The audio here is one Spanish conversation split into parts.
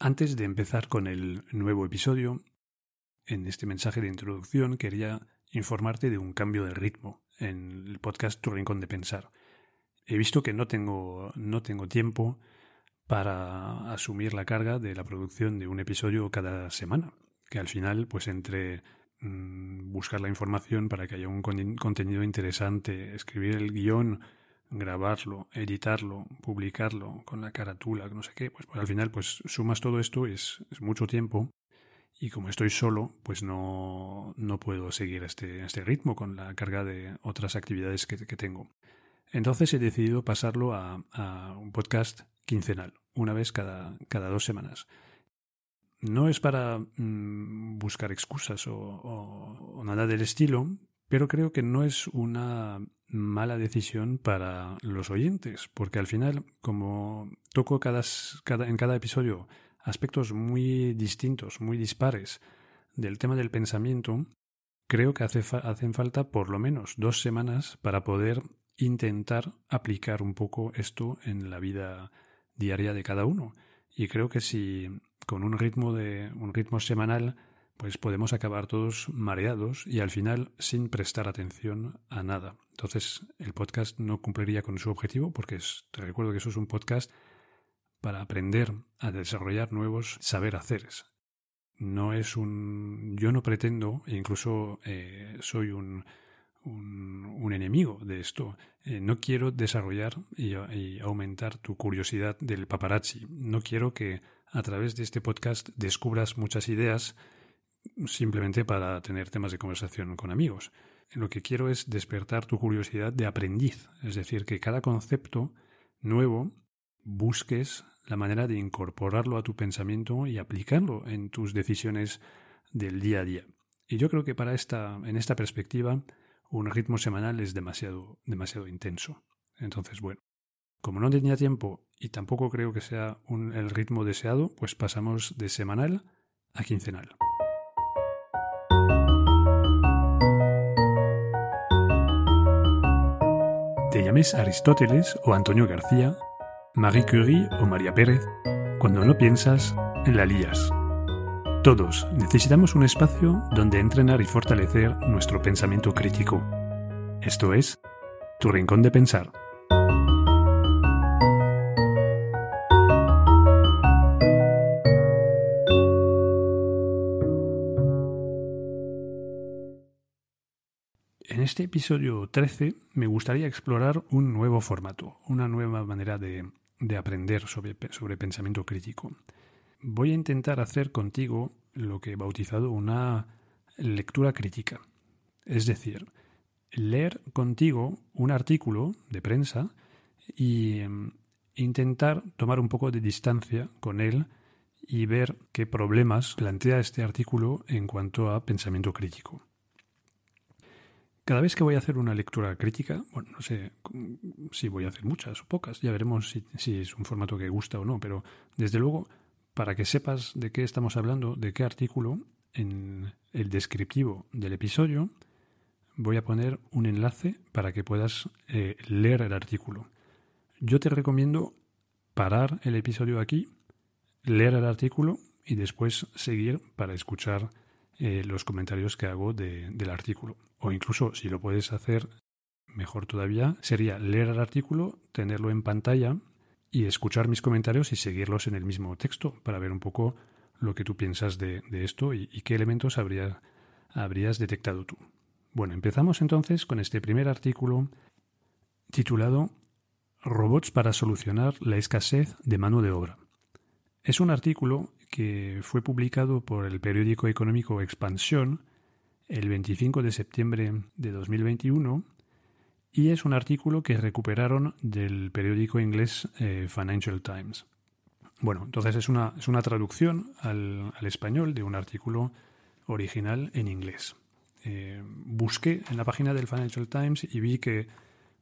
Antes de empezar con el nuevo episodio, en este mensaje de introducción quería informarte de un cambio de ritmo en el podcast Tu Rincón de Pensar. He visto que no tengo, no tengo tiempo para asumir la carga de la producción de un episodio cada semana, que al final, pues entre mm, buscar la información para que haya un contenido interesante, escribir el guion, grabarlo, editarlo, publicarlo con la carátula, no sé qué, pues, pues al final pues sumas todo esto, es, es, mucho tiempo y como estoy solo, pues no, no puedo seguir este, este ritmo con la carga de otras actividades que, tengo. Entonces he decidido pasarlo a, un podcast quincenal, una vez cada, cada dos semanas. No es para mmm, buscar excusas o nada del estilo, pero creo que no es una mala decisión para los oyentes, porque al final, como toco cada, en cada episodio aspectos muy distintos, muy dispares del tema del pensamiento, creo que hace hacen falta por lo menos dos semanas para poder intentar aplicar un poco esto en la vida diaria de cada uno. Y creo que si con un ritmo de un ritmo semanal pues podemos acabar todos mareados y al final sin prestar atención a nada. Entonces el podcast no cumpliría con su objetivo porque es, te recuerdo que eso es un podcast para aprender a desarrollar nuevos saber haceres. No es un... Yo no pretendo, e incluso eh, soy un, un, enemigo de esto. Eh, no quiero desarrollar y aumentar tu curiosidad del paparazzi. No quiero que a través de este podcast descubras muchas ideas simplemente para tener temas de conversación con amigos. Lo que quiero es despertar tu curiosidad de aprendiz, es decir, que cada concepto nuevo busques la manera de incorporarlo a tu pensamiento y aplicarlo en tus decisiones del día a día. Y yo creo que para esta, en esta perspectiva, un ritmo semanal es demasiado, demasiado intenso. Entonces, bueno, como no tenía tiempo y tampoco creo que sea un, el ritmo deseado, pues pasamos de semanal a quincenal. Te llames Aristóteles o Antonio García, Marie Curie o María Pérez, cuando no piensas, la lías. Todos necesitamos un espacio donde entrenar y fortalecer nuestro pensamiento crítico. Esto es, tu rincón de pensar. Este episodio 13 me gustaría explorar un nuevo formato, una nueva manera de, de aprender sobre, pensamiento crítico. Voy a intentar hacer contigo lo que he bautizado una lectura crítica. Es decir, leer contigo un artículo de prensa y eh, intentar tomar un poco de distancia con él y ver qué problemas plantea este artículo en cuanto a pensamiento crítico. Cada vez que voy a hacer una lectura crítica, bueno, no sé si voy a hacer muchas o pocas, ya veremos si, si, es un formato que gusta o no, pero desde luego, para que sepas de qué estamos hablando, de qué artículo, en el descriptivo del episodio voy a poner un enlace para que puedas eh, leer el artículo. Yo te recomiendo parar el episodio aquí, leer el artículo y después seguir para escuchar eh, los comentarios que hago de, del artículo. O incluso, si lo puedes hacer mejor todavía, sería leer el artículo, tenerlo en pantalla y escuchar mis comentarios y seguirlos en el mismo texto para ver un poco lo que tú piensas de, esto y, qué elementos habría, habrías detectado tú. Bueno, empezamos entonces con este primer artículo titulado Robots para solucionar la escasez de mano de obra. Es un artículo que fue publicado por el periódico económico Expansión el 25 de septiembre de 2021 y es un artículo que recuperaron del periódico inglés eh, Financial Times. Bueno, entonces es una, es una traducción al, español de un artículo original en inglés. Eh, busqué en la página del Financial Times y vi que,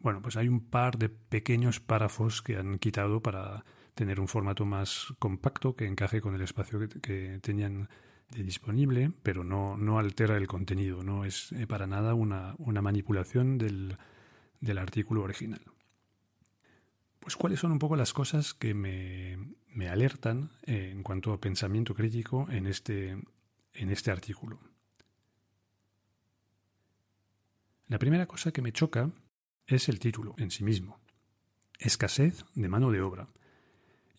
bueno, pues hay un par de pequeños párrafos que han quitado para tener un formato más compacto que encaje con el espacio que, que tenían disponible, pero no, no altera el contenido, no es eh, para nada una, una manipulación del, del artículo original. Pues cuáles son un poco las cosas que me, me alertan eh, en cuanto a pensamiento crítico en este, en este artículo. La primera cosa que me choca es el título en sí mismo. Escasez de mano de obra.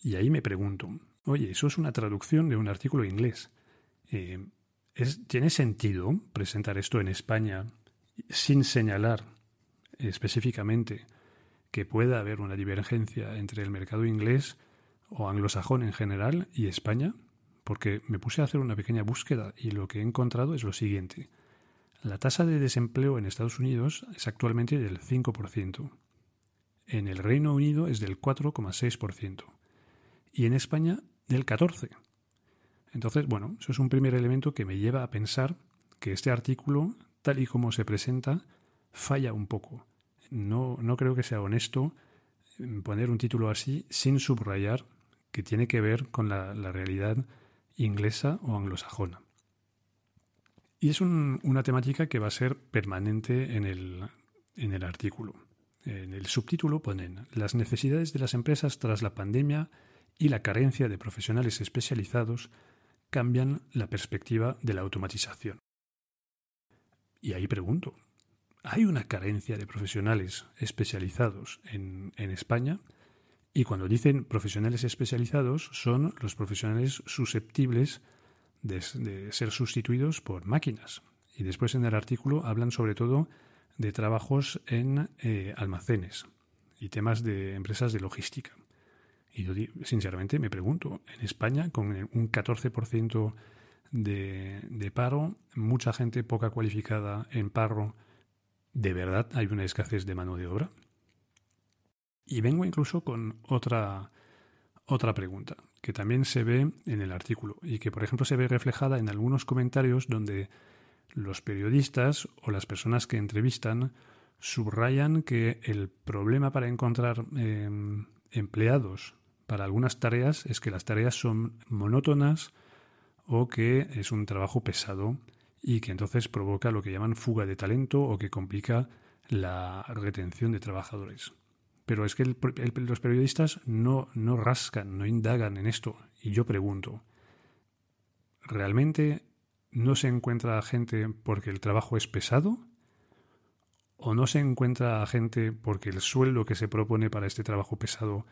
Y ahí me pregunto, oye, eso es una traducción de un artículo inglés. Eh, ¿Tiene sentido presentar esto en España sin señalar específicamente que pueda haber una divergencia entre el mercado inglés o anglosajón en general y España? Porque me puse a hacer una pequeña búsqueda y lo que he encontrado es lo siguiente. La tasa de desempleo en Estados Unidos es actualmente del 5%. En el Reino Unido es del 4,6%. Y en España del 14%. Entonces, bueno, eso es un primer elemento que me lleva a pensar que este artículo, tal y como se presenta, falla un poco. No, no creo que sea honesto poner un título así sin subrayar que tiene que ver con la, realidad inglesa o anglosajona. Y es una temática que va a ser permanente en el, en el artículo. En el subtítulo ponen las necesidades de las empresas tras la pandemia y la carencia de profesionales especializados cambian la perspectiva de la automatización. Y ahí pregunto, ¿hay una carencia de profesionales especializados en, España? Y cuando dicen profesionales especializados son los profesionales susceptibles de, ser sustituidos por máquinas. Y después en el artículo hablan sobre todo de trabajos en eh, almacenes y temas de empresas de logística. Y yo sinceramente me pregunto, en España, con un 14% de, de paro, mucha gente poca cualificada en paro, ¿de verdad hay una escasez de mano de obra? Y vengo incluso con otra, otra pregunta, que también se ve en el artículo y que, por ejemplo, se ve reflejada en algunos comentarios donde los periodistas o las personas que entrevistan subrayan que el problema para encontrar em, empleados para algunas tareas es que las tareas son monótonas o que es un trabajo pesado y que entonces provoca lo que llaman fuga de talento o que complica la retención de trabajadores. Pero es que los periodistas no, no rascan, no indagan en esto. Y yo pregunto, ¿realmente no se encuentra gente porque el trabajo es pesado? ¿O no se encuentra gente porque el sueldo que se propone para este trabajo pesado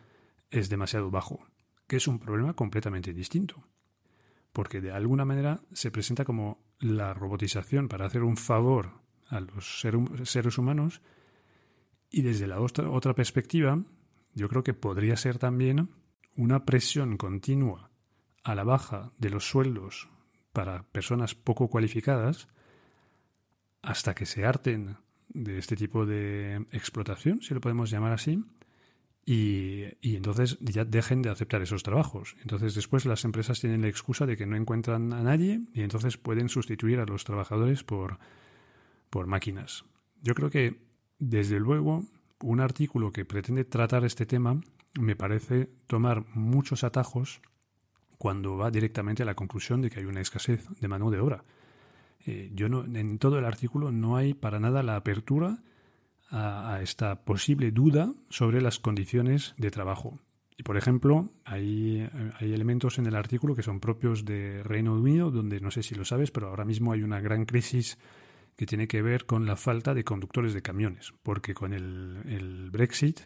es demasiado bajo? Que es un problema completamente distinto. Porque de alguna manera se presenta como la robotización para hacer un favor a los seres humanos y desde la otra, perspectiva, yo creo que podría ser también una presión continua a la baja de los sueldos para personas poco cualificadas hasta que se harten de este tipo de explotación, si lo podemos llamar así, y, entonces ya dejen de aceptar esos trabajos. Entonces después las empresas tienen la excusa de que no encuentran a nadie y entonces pueden sustituir a los trabajadores por, por máquinas. Yo creo que desde luego, un artículo que pretende tratar este tema me parece tomar muchos atajos cuando va directamente a la conclusión de que hay una escasez de mano de obra. Eh, yo no, en todo el artículo no hay para nada la apertura a, esta posible duda sobre las condiciones de trabajo. Y por ejemplo, hay, hay, elementos en el artículo que son propios de Reino Unido, donde no sé si lo sabes, pero ahora mismo hay una gran crisis que tiene que ver con la falta de conductores de camiones, porque con el, Brexit,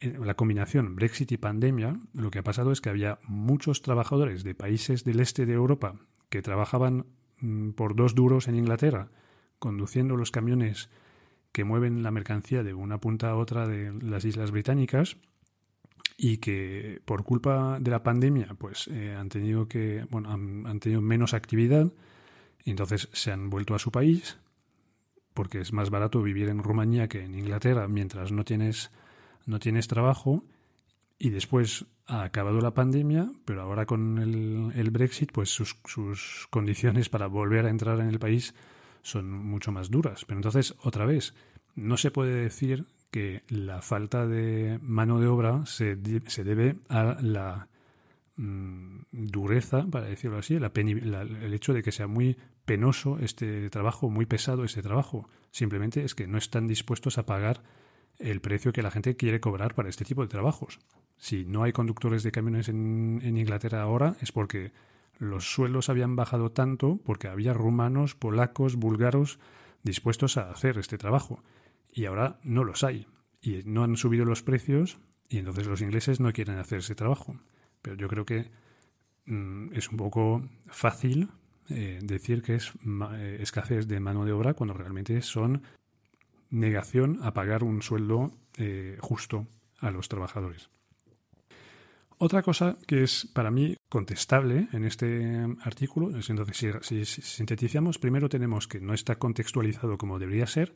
eh, la combinación Brexit y pandemia, lo que ha pasado es que había muchos trabajadores de países del este de Europa que trabajaban mm, por dos duros en Inglaterra, conduciendo los camiones que mueven la mercancía de una punta a otra de las islas británicas y que por culpa de la pandemia pues eh, han tenido que bueno han tenido menos actividad y entonces se han vuelto a su país porque es más barato vivir en Rumanía que en Inglaterra mientras no tienes, no tienes trabajo. Y después ha acabado la pandemia, pero ahora con el, el Brexit, pues sus, sus condiciones para volver a entrar en el país son mucho más duras. Pero entonces, otra vez, no se puede decir que la falta de mano de obra se, se debe a la Mm, dureza, para decirlo así, el hecho de que sea muy penoso este trabajo, muy pesado este trabajo. Simplemente es que no están dispuestos a pagar el precio que la gente quiere cobrar para este tipo de trabajos. Si no hay conductores de camiones en Inglaterra ahora es porque los sueldos habían bajado tanto porque había rumanos, polacos, búlgaros dispuestos a hacer este trabajo. Y ahora no los hay. Y no han subido los precios y entonces los ingleses no quieren hacer ese trabajo. Pero yo creo que mm, es un poco fácil eh, decir que es eh, escasez de mano de obra cuando realmente son negación a pagar un sueldo eh, justo a los trabajadores. Otra cosa que es para mí contestable en este artículo es entonces si, sintetizamos, primero tenemos que no está contextualizado como debería ser.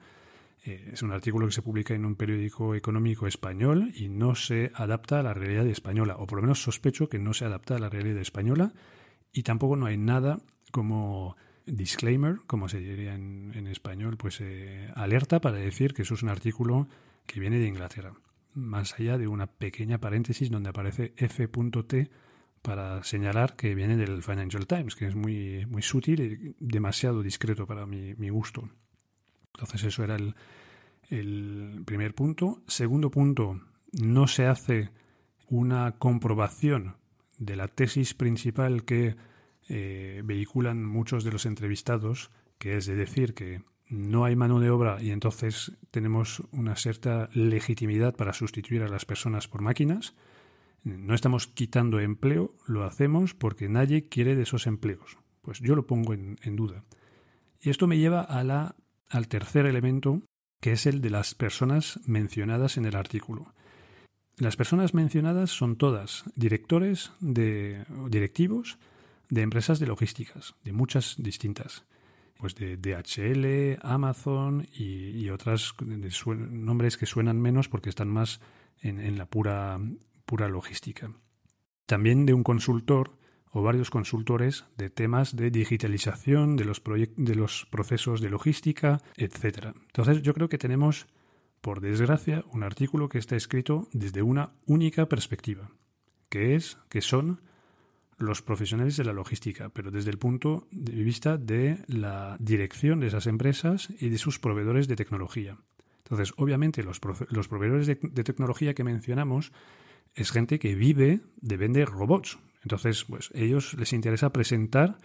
Eh, es un artículo que se publica en un periódico económico español y no se adapta a la realidad española, o por lo menos sospecho que no se adapta a la realidad española y tampoco no hay nada como disclaimer, como se diría en, español, pues eh, alerta para decir que eso es un artículo que viene de Inglaterra más allá de una pequeña paréntesis donde aparece F.T para señalar que viene del Financial Times, que es muy, muy sutil y demasiado discreto para mi, gusto. Entonces eso era el, el primer punto. Segundo punto, no se hace una comprobación de la tesis principal que eh, vehiculan muchos de los entrevistados, que es de decir que no hay mano de obra y entonces tenemos una cierta legitimidad para sustituir a las personas por máquinas. No estamos quitando empleo, lo hacemos porque nadie quiere de esos empleos. Pues yo lo pongo en, duda. Y esto me lleva al tercer elemento, que es el de las personas mencionadas en el artículo. Las personas mencionadas son todas directores de directivos de empresas de logísticas, de muchas distintas pues de DHL, Amazon y, otras nombres que suenan menos porque están más en, la pura, pura logística. También de un consultor o varios consultores de temas de digitalización de los, de los procesos de logística, etc. Entonces yo creo que tenemos, por desgracia, un artículo que está escrito desde una única perspectiva, que es que son los profesionales de la logística, pero desde el punto de vista de la dirección de esas empresas y de sus proveedores de tecnología. Entonces, obviamente, los, proveedores de, tecnología que mencionamos es gente que vive de vender robots. Entonces, pues ellos les interesa presentar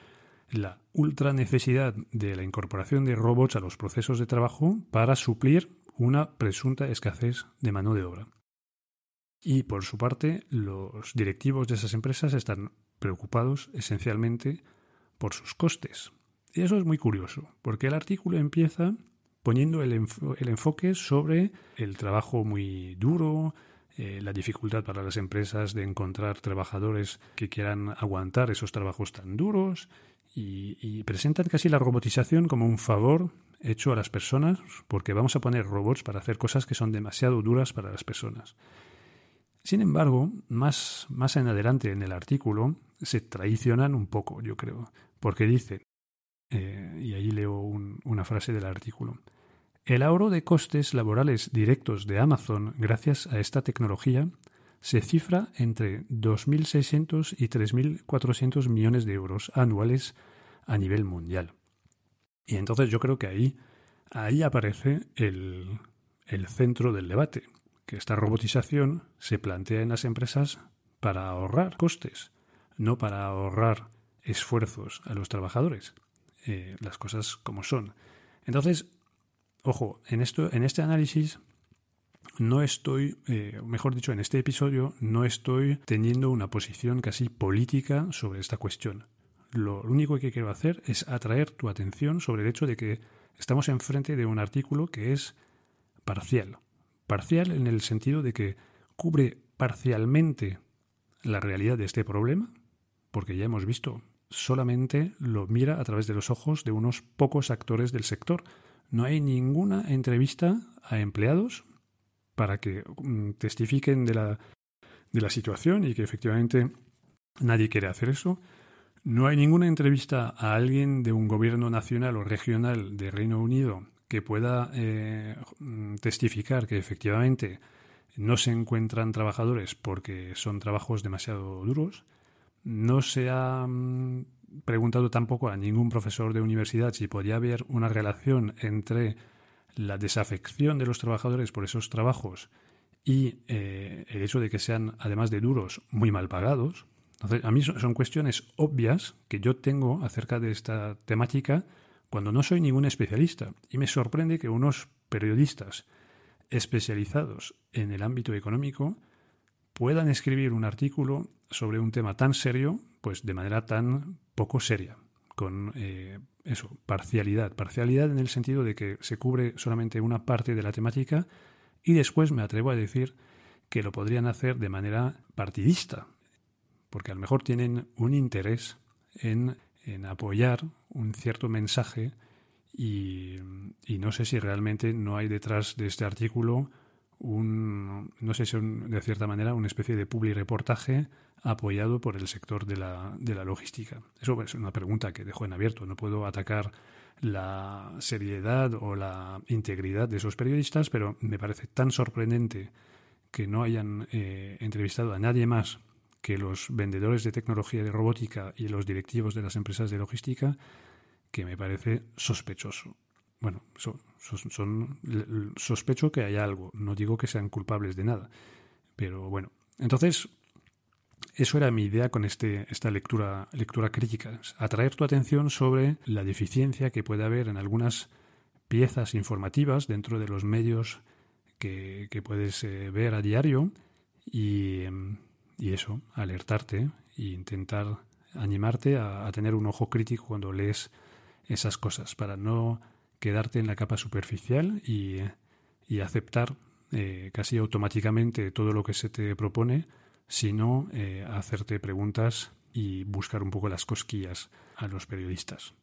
la ultra necesidad de la incorporación de robots a los procesos de trabajo para suplir una presunta escasez de mano de obra. Y por su parte, los directivos de esas empresas están preocupados esencialmente por sus costes. Y eso es muy curioso, porque el artículo empieza poniendo el, enfoque sobre el trabajo muy duro, eh, la dificultad para las empresas de encontrar trabajadores que quieran aguantar esos trabajos tan duros y, presentan casi la robotización como un favor hecho a las personas porque vamos a poner robots para hacer cosas que son demasiado duras para las personas. Sin embargo, más, más en adelante en el artículo se traicionan un poco, yo creo, porque dice, eh, y ahí leo una frase del artículo, el ahorro de costes laborales directos de Amazon gracias a esta tecnología se cifra entre 2.600 y 3.400 millones de euros anuales a nivel mundial. Y entonces yo creo que ahí, ahí aparece el, el centro del debate, que esta robotización se plantea en las empresas para ahorrar costes, no para ahorrar esfuerzos a los trabajadores. Eh, las cosas como son. Entonces, ojo, en, esto, en este análisis no estoy, eh, mejor dicho, en este episodio no estoy teniendo una posición casi política sobre esta cuestión. Lo único que quiero hacer es atraer tu atención sobre el hecho de que estamos enfrente de un artículo que es parcial, Parcial en el sentido de que cubre parcialmente la realidad de este problema, porque ya hemos visto, solamente lo mira a través de los ojos de unos pocos actores del sector. No hay ninguna entrevista a empleados para que mm, testifiquen de la, de la situación y que efectivamente nadie quiere hacer eso. No hay ninguna entrevista a alguien de un gobierno nacional o regional de Reino Unido que pueda eh, testificar que efectivamente no se encuentran trabajadores porque son trabajos demasiado duros. No se ha mm, preguntado tampoco a ningún profesor de universidad si podía haber una relación entre la desafección de los trabajadores por esos trabajos y eh, el hecho de que sean, además de duros, muy mal pagados. Entonces, a mí son, cuestiones obvias que yo tengo acerca de esta temática cuando no soy ningún especialista. Y me sorprende que unos periodistas especializados en el ámbito económico puedan escribir un artículo sobre un tema tan serio, pues de manera tan poco seria, con eh, eso, parcialidad. Parcialidad en el sentido de que se cubre solamente una parte de la temática y después me atrevo a decir que lo podrían hacer de manera partidista, porque a lo mejor tienen un interés en, en apoyar un cierto mensaje y, y, no sé si realmente no hay detrás de este artículo un, no sé si de cierta manera, una especie de publi reportaje apoyado por el sector de la, de la logística. Eso es una pregunta que dejo en abierto. No puedo atacar la seriedad o la integridad de esos periodistas, pero me parece tan sorprendente que no hayan eh, entrevistado a nadie más que los vendedores de tecnología de robótica y los directivos de las empresas de logística, que me parece sospechoso. Bueno, son, sospecho que hay algo. No digo que sean culpables de nada, pero bueno. Entonces, eso era mi idea con este, esta lectura, lectura crítica, atraer tu atención sobre la deficiencia que puede haber en algunas piezas informativas dentro de los medios que, puedes eh, ver a diario y, eso, alertarte e intentar animarte a, tener un ojo crítico cuando lees esas cosas para no quedarte en la capa superficial y, aceptar eh, casi automáticamente todo lo que se te propone sino eh, hacerte preguntas y buscar un poco las cosquillas a los periodistas.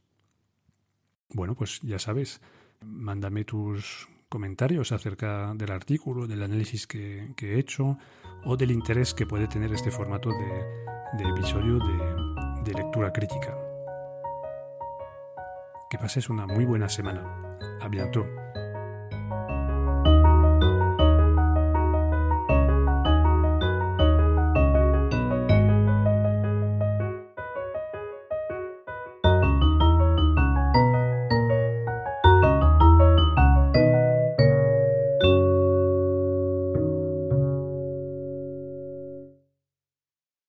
Bueno, pues ya sabes, mándame tus comentarios acerca del artículo, del análisis que, he hecho o del interés que puede tener este formato de, episodio de, de lectura crítica. Que pases una muy buena semana. A bientôt.